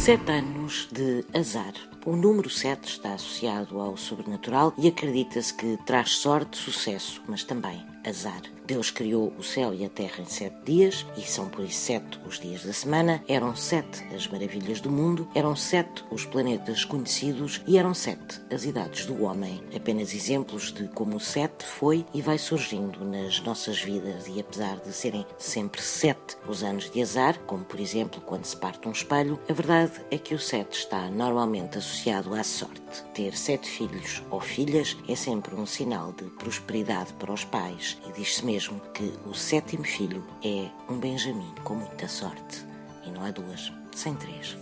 Sete anos de azar. O número 7 está associado ao sobrenatural e acredita-se que traz sorte, sucesso, mas também azar. Deus criou o céu e a terra em sete dias, e são por isso sete os dias da semana, eram sete as maravilhas do mundo, eram sete os planetas conhecidos e eram sete as idades do homem. Apenas exemplos de como o sete foi e vai surgindo nas nossas vidas, e apesar de serem sempre sete os anos de azar, como por exemplo quando se parte um espelho, a verdade é que o sete está normalmente associado à sorte. Ter sete filhos ou filhas é sempre um sinal de prosperidade para os pais, e diz-se mesmo que o sétimo filho é um Benjamin com muita sorte. E não há duas, sem três.